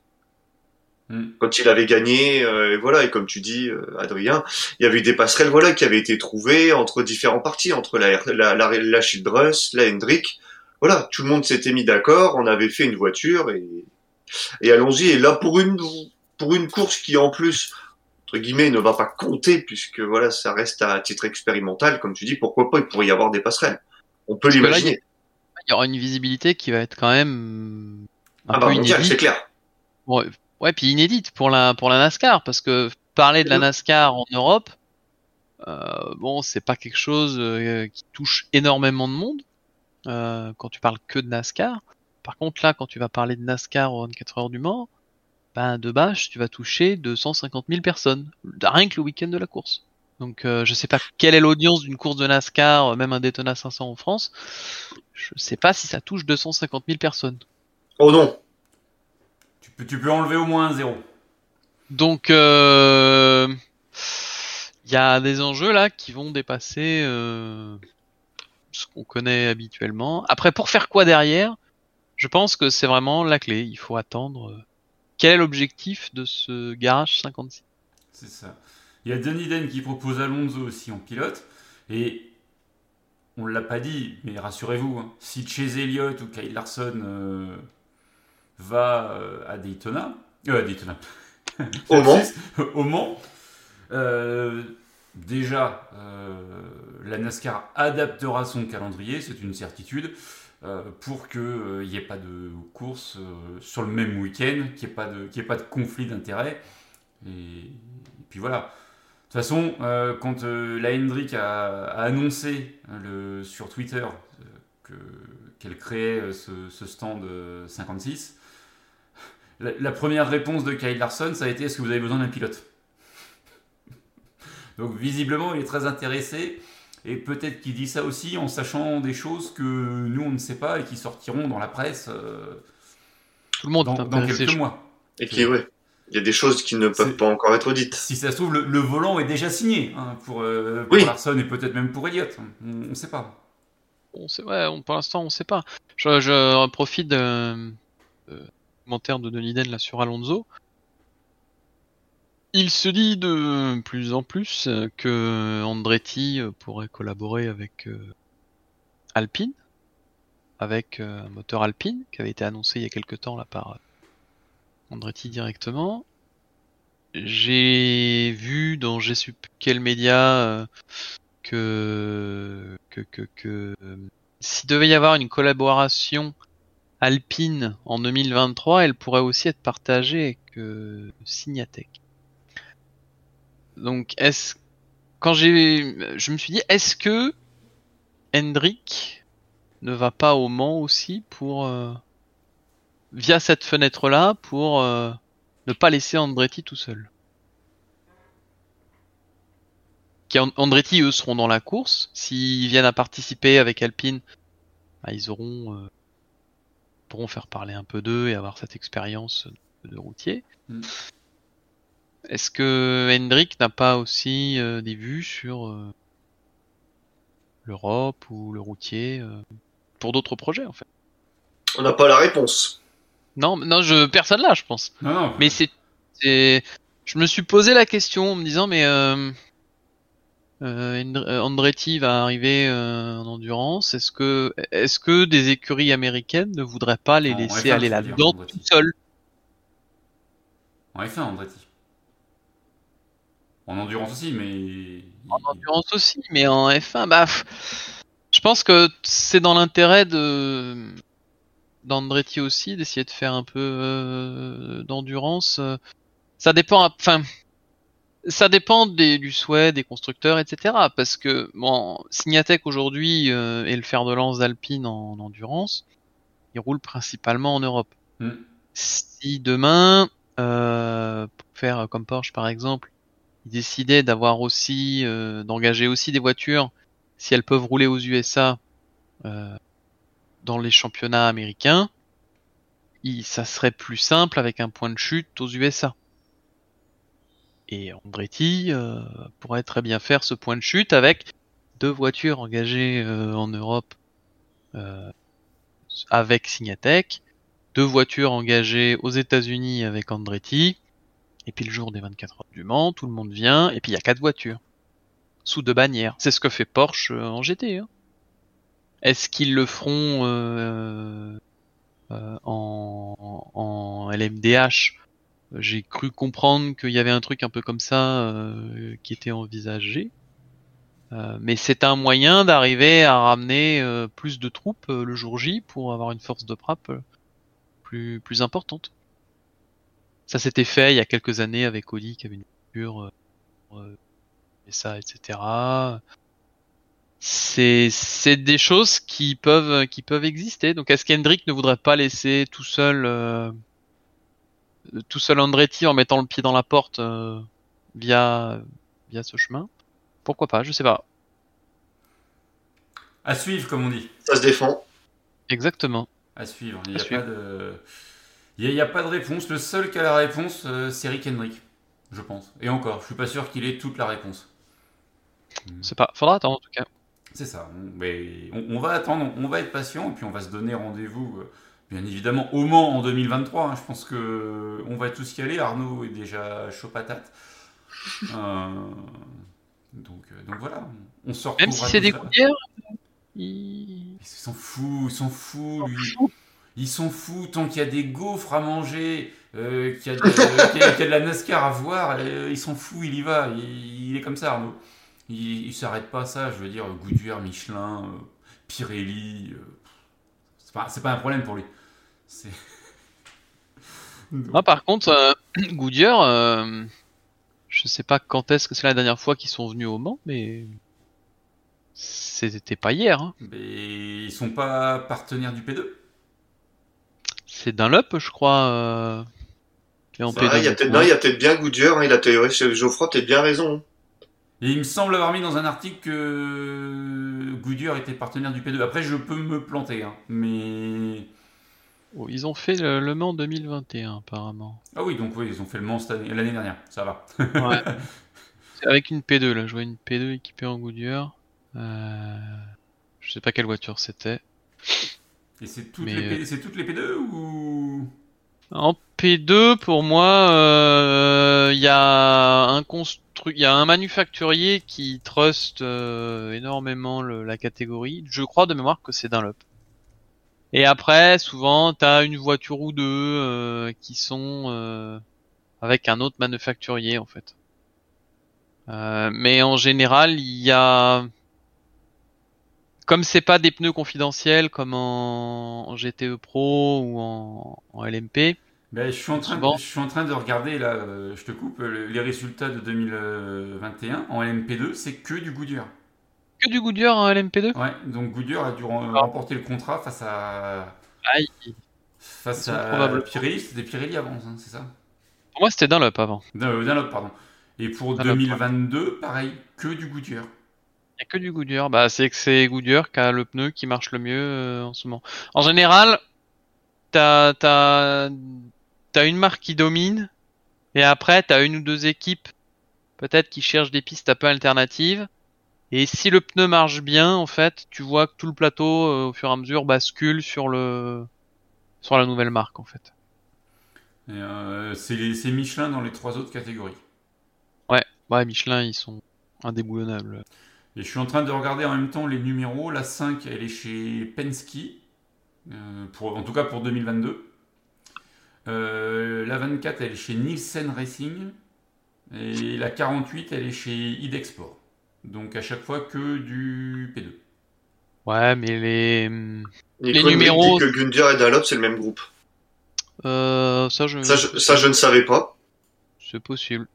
Hmm. Quand il avait gagné, euh, et voilà, et comme tu dis, euh, Adrien, il y avait eu des passerelles, voilà, qui avaient été trouvées entre différents partis, entre la, la, la, la Childress, la Hendrick. Voilà, tout le monde s'était mis d'accord, on avait fait une voiture et, et allons-y. Et là, pour une, pour une course qui en plus guillemets, ne va pas compter puisque voilà, ça reste à titre expérimental, comme tu dis. Pourquoi pas Il pourrait y avoir des passerelles. On peut l'imaginer. Il y aura une visibilité qui va être quand même un ah bah, c'est clair. Ouais, ouais, puis inédite pour la pour la NASCAR parce que parler de la NASCAR en Europe, euh, bon, c'est pas quelque chose euh, qui touche énormément de monde euh, quand tu parles que de NASCAR. Par contre, là, quand tu vas parler de NASCAR au 24 heures du Mans, ben, de bâche, tu vas toucher 250 000 personnes, rien que le week-end de la course. Donc euh, je sais pas quelle est l'audience d'une course de NASCAR, euh, même un Daytona 500 en France. Je sais pas si ça touche 250 000 personnes. Oh non Tu peux, tu peux enlever au moins un zéro. Donc il euh, y a des enjeux là qui vont dépasser ce qu'on connaît habituellement. Après pour faire quoi derrière Je pense que c'est vraiment la clé. Il faut attendre quel est l'objectif de ce garage 56 C'est ça. Il y a Denis Den qui propose Alonso aussi en pilote. Et on ne l'a pas dit, mais rassurez-vous, hein, si Chase Elliott ou Kyle Larson euh, va euh, à Daytona, euh, à Daytona, au Mans, au Mans déjà, la NASCAR adaptera son calendrier, c'est une certitude. pour qu'il n'y ait pas de course sur le même week-end, qu'il n'y ait, pas de, conflit d'intérêts. Et, puis voilà. De toute façon, quand la Hendrick a, annoncé sur Twitter qu'elle créait ce, stand 56, la, première réponse de Kyle Larson, ça a été est-ce que vous avez besoin d'un pilote? Donc visiblement, il est très intéressé. Et peut-être qu'il dit ça aussi en sachant des choses que nous, on ne sait pas et qui sortiront dans la presse euh, Tout le monde dans, quelques mois. Et qui, ouais, il y a des choses qui ne peuvent pas encore être dites. Si ça se trouve, le, volant est déjà signé hein, pour, euh, Larson et peut-être même pour Elliott. On ne sait pas. On sait, ouais, pour l'instant, on ne sait pas. Je, je profite de, commentaire de Denis Den là sur Alonso. Il se dit de plus en plus que Andretti pourrait collaborer avec euh, Alpine, avec euh, un moteur Alpine qui avait été annoncé il y a quelques temps là par euh, Andretti directement. J'ai vu dans je sais quel média que que s'il devait y avoir une collaboration Alpine en 2023, elle pourrait aussi être partagée avec euh, Signatech. Donc, est-ce quand j'ai, je me suis dit, est-ce que Hendrik ne va pas au Mans aussi pour euh, via cette fenêtre-là pour euh, ne pas laisser Andretti tout seul? Andretti eux seront dans la course. S'ils viennent à participer avec Alpine, bah, ils auront pourront faire parler un peu d'eux et avoir cette expérience de routier. Mm. Est-ce que Hendrik n'a pas aussi euh, des vues sur euh, l'Europe ou le routier euh, pour d'autres projets en fait? On n'a pas la réponse. Non, non, je personne là, je pense. Mais c'est, je me suis posé la question en me disant mais euh, euh, Andretti va arriver euh, en endurance. Est-ce que, est-ce que des écuries américaines ne voudraient pas les laisser aller là-dedans tout seuls? En F1, Andretti. En endurance aussi, mais. En endurance aussi, mais en F1, bah. Je pense que c'est dans l'intérêt de d'Andretti aussi d'essayer de faire un peu d'endurance. Ça dépend. Enfin, ça dépend du souhait des constructeurs, etc. Parce que bon, Signatech aujourd'hui euh, est le fer de lance d'Alpine en, endurance. Il roule principalement en Europe. Hmm. Si demain, euh, pour faire comme Porsche par exemple, ils décidaient d'avoir aussi, euh, d'engager aussi des voitures, si elles peuvent rouler aux USA euh, dans les championnats américains, ça serait plus simple avec un point de chute aux USA. Et Andretti euh, pourrait très bien faire ce point de chute avec deux voitures engagées en Europe avec Signatech, deux voitures engagées aux États-Unis avec Andretti, et puis le jour des 24 heures du Mans, tout le monde vient, et puis il y a quatre voitures sous deux bannières. C'est ce que fait Porsche en GT. Hein. Est-ce qu'ils le feront en, en LMDH j'ai cru comprendre qu'il y avait un truc un peu comme ça euh, qui était envisagé. Euh, mais c'est un moyen d'arriver à ramener euh, plus de troupes le jour J pour avoir une force de frappe plus, plus importante. Ça s'était fait il y a quelques années avec Oli qui avait une voiture et ça, etc. C'est c'est des choses qui peuvent qui peuvent exister. Donc est-ce qu'Hendrick ne voudrait pas laisser tout seul tout seul Andretti en mettant le pied dans la porte euh, via via ce chemin? Pourquoi pas, je sais pas. À suivre, comme on dit. Ça se défend. Exactement. À suivre. Il n'y a, pas de... Il a, pas de réponse. Le seul qui a la réponse, euh, c'est Rick Hendrick, je pense. Et encore, je suis pas sûr qu'il ait toute la réponse. C'est pas. Faudra attendre en tout cas. C'est ça. Mais on, va attendre, on va être patient et puis on va se donner rendez-vous euh, bien évidemment au Mans en 2023. Hein, je pense que on va tous y aller. Arnaud est déjà chaud patate. Euh, donc, donc voilà, on sort. Même si c'est des couillères, ils s'en foutent, ils s'en foutent, lui. Ils sont fous tant qu'il y a des gaufres à manger, euh, qu'il y, a de la NASCAR à voir, ils sont fous, il y va. Il, est comme ça, Arnaud. Il, il s'arrête pas à ça, je veux dire, Goodyear, Michelin, Pirelli c'est pas un problème pour lui. Ah, par contre, euh, Goodyear, euh, je sais pas quand est-ce que c'est la dernière fois qu'ils sont venus au Mans, mais c'était pas hier. Hein. Mais ils sont pas partenaires du P2 C'est Dunlop, je crois. Euh, il y a peut-être bien Goodyear, hein, il a théorie, Geoffroy, t'as bien raison. Hein. Et il me semble avoir mis dans un article que Goodyear était partenaire du P2. Après, je peux me planter, hein, mais. Oh, ils ont fait le, Mans 2021 apparemment. Ah oui, donc oui, ils ont fait le Mans l'année dernière, ça va. ouais. Avec une P2, là, je vois une P2 équipée en Goodyear. Euh... Je sais pas quelle voiture c'était. Et c'est toutes, les toutes les P2 ou? En P2, pour moi, il euh, y a un constru... y a un manufacturier qui trust euh, énormément la catégorie. Je crois de mémoire que c'est Dunlop. Et après, souvent, tu as une voiture ou deux euh, qui sont euh, avec un autre manufacturier en fait. Euh, mais en général, il y a, comme c'est pas des pneus confidentiels comme en, GTE Pro ou en, LMP. Ben, je suis en train, de, je suis en train de regarder là, je te coupe les résultats de 2021 en LMP2, c'est que du Goodyear du Goodyear en LMP2 Ouais, donc Goodyear a dû ah. remporter le contrat face à. Aïe. Face à Pirelli, c'était Pirelli avant, hein, c'est ça? Pour moi, c'était Dunlop avant. Dunlop, pardon. Et pour 2022, pareil, que du Goodyear. A que du Goodyear. Bah, c'est que c'est Goodyear qui a le pneu qui marche le mieux euh, en ce moment. En général, t'as as, as une marque qui domine, et après, t'as une ou deux équipes, peut-être qui cherchent des pistes un peu alternatives. Et si le pneu marche bien, en fait, tu vois que tout le plateau, euh, au fur et à mesure, bascule sur le sur la nouvelle marque, en fait. Euh, c'est Michelin dans les trois autres catégories. Ouais, ouais, Michelin, ils sont indéboulonnables. Et je suis en train de regarder en même temps les numéros. La 5, elle est chez Penske, euh, pour, en tout cas pour 2022. la 24, elle est chez Nielsen Racing. Et la 48, elle est chez Idexport. Donc à chaque fois que du P2. Ouais, mais les, les numéros. Dit que Gundir et Dunlop, c'est le même groupe. Euh, ça, je... Ça, je... ne savais pas. C'est possible.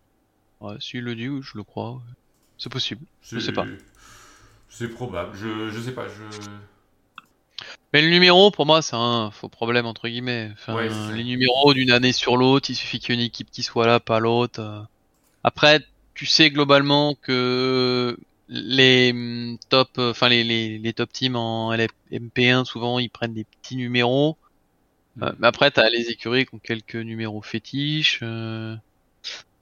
Ouais, s'il le dit, je le crois. C'est possible. Je sais pas. C'est probable. Je, je sais pas. Je... Mais le numéro, pour moi, c'est un faux problème, entre guillemets. Enfin, les numéros d'une année sur l'autre, il suffit qu'il y ait une équipe qui soit là, pas l'autre. Après, tu sais globalement que les mm, top, enfin les, les, top teams en MP1 souvent ils prennent des petits numéros. Mm. Euh, mais après t'as les écuries qui ont quelques numéros fétiches. Euh,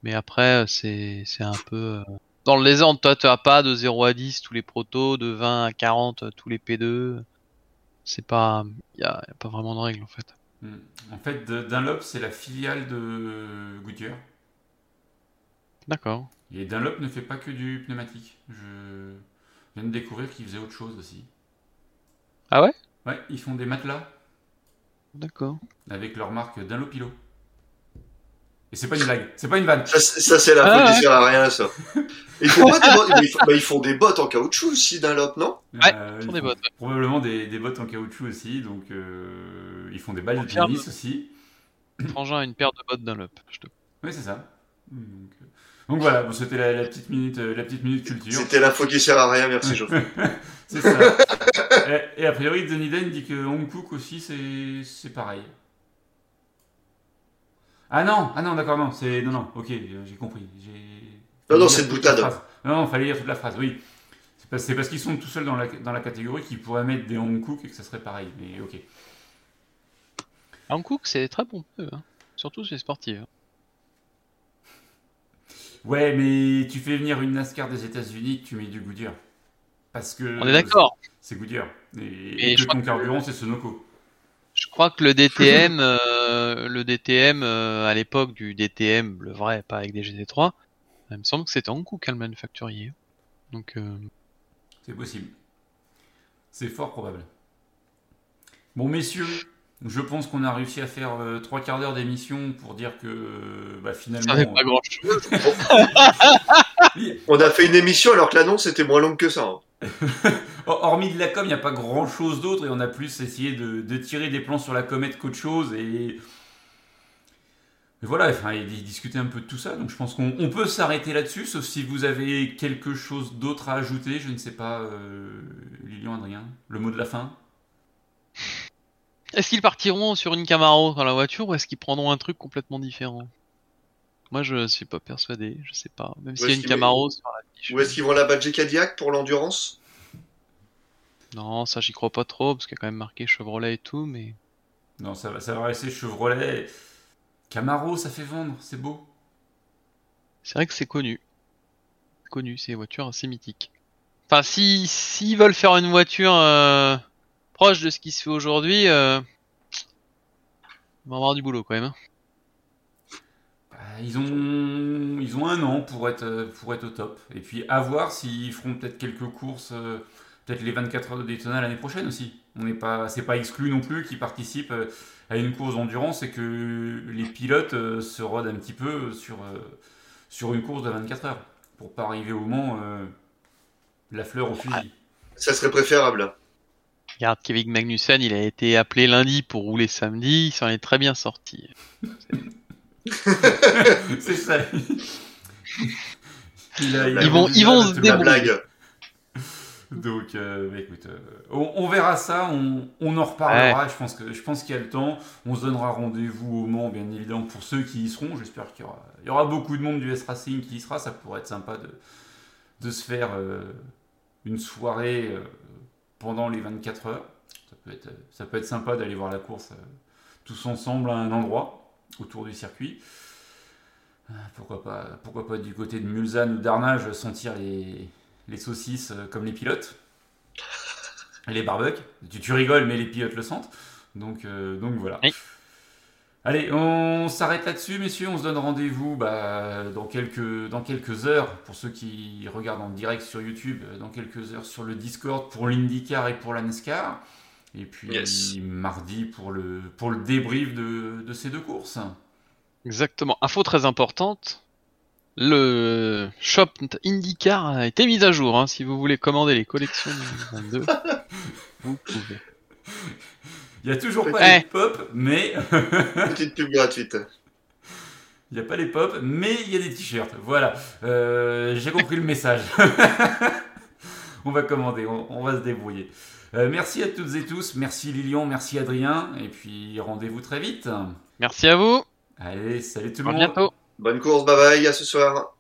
mais après c'est c'est un peu euh, dans le lézard toi tu as pas de 0 à 10 tous les protos, de 20 à 40 tous les P2. C'est pas il y a, pas vraiment de règle en fait. Mm. En fait Dunlop c'est la filiale de Goodyear. D'accord. Et Dunlop ne fait pas que du pneumatique. Je viens de découvrir qu'ils faisaient autre chose aussi. Ah ouais? Ouais, ils font des matelas. D'accord. Avec leur marque Dunlopilo. Et c'est pas une blague, c'est pas une vanne. Ça, c'est la ah, faute, à rien, ça. Ils font, pas des bottes, bah, ils, font, des bottes en caoutchouc aussi, Dunlop, non? Ouais, euh, ils font des bottes. Probablement des, des, bottes en caoutchouc aussi, donc euh, ils font des balles de tennis aussi. Frangin a une paire de bottes Dunlop, je te... Oui, c'est ça. Donc, euh, donc voilà, c'était la, petite minute, la petite minute culture. C'était l'info qui sert à rien, merci Geoffrey. c'est ça. et, a priori, Denis Den dit que Hong Kong aussi, c'est pareil. Ah non, ah non, d'accord, non, c'est non, non, ok, j'ai compris. Non, non, c'est une boutade. Non, non, fallait lire toute la phrase, oui. C'est parce, qu'ils sont tout seuls dans la, dans la catégorie qu'ils pourraient mettre des Hong Kong et que ça serait pareil, mais ok. Hong Kong, c'est très bon, hein. surtout chez les sportifs. Hein. Ouais, mais tu fais venir une NASCAR des États-Unis, tu mets du Goodyear. Parce que. On est d'accord. C'est Goodyear. Et, et, ton carburant, c'est Sonoco. Je crois que le DTM, euh, le DTM euh, à l'époque du DTM, le vrai, pas avec des GT3, il me semble que c'était Hankook hein, le manufacturier. Donc. Euh, c'est possible. C'est fort probable. Bon, messieurs, je pense qu'on a réussi à faire euh, trois quarts d'heure d'émission pour dire que bah, finalement. Ça pas grand chose. on a fait une émission alors que l'annonce était moins longue que ça. Hein. Hormis de la com, il n'y a pas grand chose d'autre et on a plus essayé de, tirer des plans sur la comète qu'autre chose et. voilà, enfin, il discutait un peu de tout ça, donc je pense qu'on peut s'arrêter là-dessus, sauf si vous avez quelque chose d'autre à ajouter, je ne sais pas, euh, Lilian, Adrien, le mot de la fin. Est-ce qu'ils partiront sur une Camaro dans la voiture ou est-ce qu'ils prendront un truc complètement différent? Moi je suis pas persuadé, je sais pas, même s'il y a une Camaro sur la ou est-ce qu'ils vont la badger Cadillac pour l'endurance? Non, ça j'y crois pas trop, parce qu'il y a quand même marqué Chevrolet et tout, mais. Non, ça va, ça va rester Chevrolet. Camaro, ça fait vendre, c'est beau. C'est vrai que c'est connu. Connu, c'est une voiture assez mythique. Enfin, si s'ils veulent faire une voiture euh, proche de ce qui se fait aujourd'hui, euh, ils vont avoir du boulot quand même. Bah, ils ont, ils ont un an pour être, pour être au top. Et puis à voir s'ils feront peut-être quelques courses, euh, peut-être les 24 heures de Daytona l'année prochaine aussi. On n'est pas, c'est pas exclu non plus qu'ils participent euh, à une course d'endurance et que les pilotes euh, se rodent un petit peu sur, sur une course de 24 heures pour pas arriver au moment la fleur au fusil. Ça serait préférable. Regarde, Kevin Magnussen, il a été appelé lundi pour rouler samedi, il s'en est très bien sorti. c'est ça. ils vont, ils vont se débrouiller. Donc, euh, bah, écoute, euh, on, verra ça, on, on en reparlera. Je pense que je pense qu'il y a le temps. On se donnera rendez-vous au Mans, bien évidemment, pour ceux qui y seront. J'espère qu'il y aura, il y aura beaucoup de monde du S-Racing qui y sera. Ça pourrait être sympa de, de se faire euh, une soirée pendant les 24 heures. Ça peut être, ça peut être sympa d'aller voir la course tous ensemble à un endroit autour du circuit. Euh, pourquoi pas, pourquoi pas du côté de Mulsanne ou d'Arnage sentir les, les, saucisses euh, comme les pilotes et les barbecues. Tu, tu, rigoles, mais les pilotes le sentent. Donc, euh, donc voilà. Allez, on s'arrête là-dessus, messieurs. On se donne rendez-vous bah, dans, quelques, dans quelques heures, pour ceux qui regardent en direct sur YouTube, dans quelques heures sur le Discord pour l'IndyCar et pour la NASCAR. Et puis mardi pour le, pour le débrief de, de, ces deux courses. Exactement. Info très importante. Le shop IndyCar a été mis à jour. Hein. Si vous voulez commander les collections 2022, vous pouvez. Il n'y a toujours pas les pop, mais. Petite pub gratuite. Il n'y a pas les pop, mais il y a des t-shirts. Voilà. Euh, j'ai compris le message. on va commander, on va se débrouiller. Euh, merci à toutes et tous. Merci Lilian, merci Adrien. Et puis rendez-vous très vite. Merci à vous. Allez, salut tout le monde. À bientôt. Bonne course, bye bye, à ce soir.